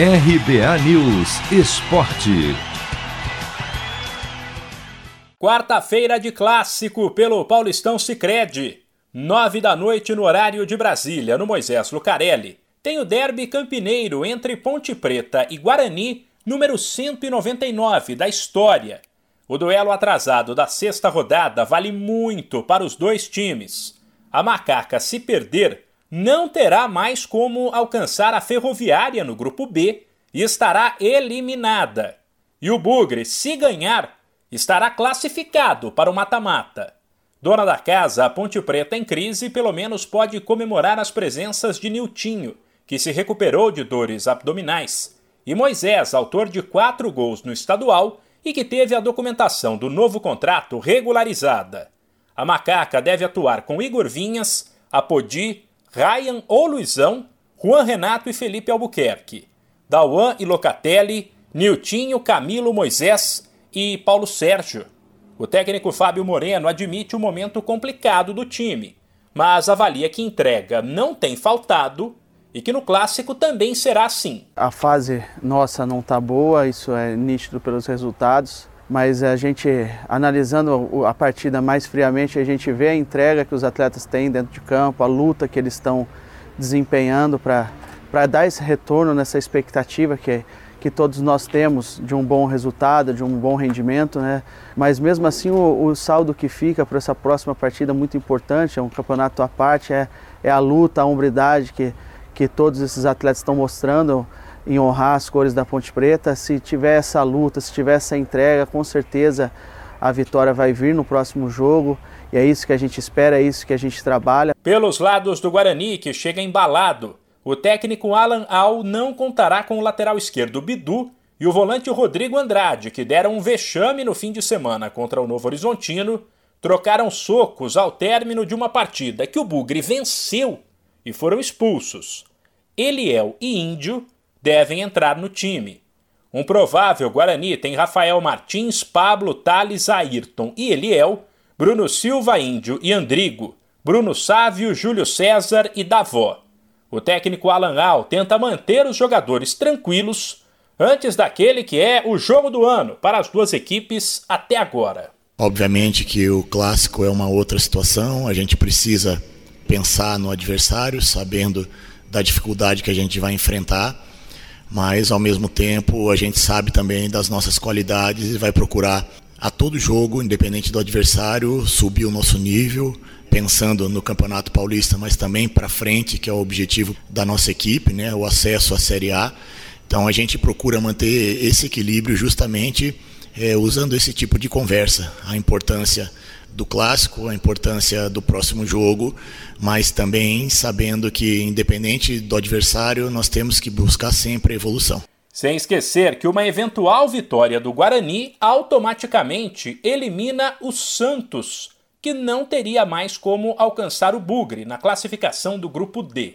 RBA News Esporte. Quarta-feira de clássico pelo Paulistão Sicredi. Nove da noite no horário de Brasília, no Moisés Lucarelli. Tem o derby campineiro entre Ponte Preta e Guarani, número 199 da história. O duelo atrasado da sexta rodada vale muito para os dois times. A macaca, se perder, não terá mais como alcançar a Ferroviária no grupo B e estará eliminada. E o Bugre, se ganhar, estará classificado para o mata-mata. Dona da casa, a Ponte Preta em crise, pelo menos pode comemorar as presenças de Niltinho, que se recuperou de dores abdominais, e Moisés, autor de quatro gols no estadual e que teve a documentação do novo contrato regularizada. A Macaca deve atuar com Igor Vinhas, Apodi, Ryan ou Luizão, Juan Renato e Felipe Albuquerque, Dauan e Locatelli, Niltinho, Camilo, Moisés e Paulo Sérgio. O técnico Fábio Moreno admite o momento complicado do time, mas avalia que entrega não tem faltado e que no clássico também será assim. A fase nossa não está boa, isso é nítido pelos resultados, mas a gente analisando a partida mais friamente, a gente vê a entrega que os atletas têm dentro de campo, a luta que eles estão desempenhando para dar esse retorno nessa expectativa que, que todos nós temos de um bom resultado, de um bom rendimento, né? Mas mesmo assim o, o saldo que fica para essa próxima partida é muito importante, é um campeonato à parte, é, é a luta, a hombridade que, que todos esses atletas estão mostrando em honrar as cores da Ponte Preta. Se tiver essa luta, se tiver essa entrega, com certeza a vitória vai vir no próximo jogo. E é isso que a gente espera, é isso que a gente trabalha. Pelos lados do Guarani, que chega embalado, o técnico Alan Al não contará com o lateral esquerdo Bidu e o volante Rodrigo Andrade, que deram um vexame no fim de semana contra o Novo Horizontino, trocaram socos ao término de uma partida que o Bugre venceu e foram expulsos. Eliel e Índio devem entrar no time. Um provável Guarani tem Rafael Martins, Pablo, Thales, Ayrton e Eliel, Bruno Silva, Índio e Andrigo, Bruno Sávio, Júlio César e Davó. O técnico Alan Al tenta manter os jogadores tranquilos antes daquele que é o jogo do ano para as duas equipes até agora. Obviamente que o clássico é uma outra situação, a gente precisa pensar no adversário, sabendo da dificuldade que a gente vai enfrentar mas ao mesmo tempo a gente sabe também das nossas qualidades e vai procurar a todo jogo, independente do adversário, subir o nosso nível, pensando no Campeonato Paulista, mas também para frente, que é o objetivo da nossa equipe, né, o acesso à Série A. Então a gente procura manter esse equilíbrio justamente é, usando esse tipo de conversa, a importância do clássico, a importância do próximo jogo, mas também sabendo que, independente do adversário, nós temos que buscar sempre a evolução. Sem esquecer que uma eventual vitória do Guarani automaticamente elimina o Santos, que não teria mais como alcançar o Bugre na classificação do grupo D.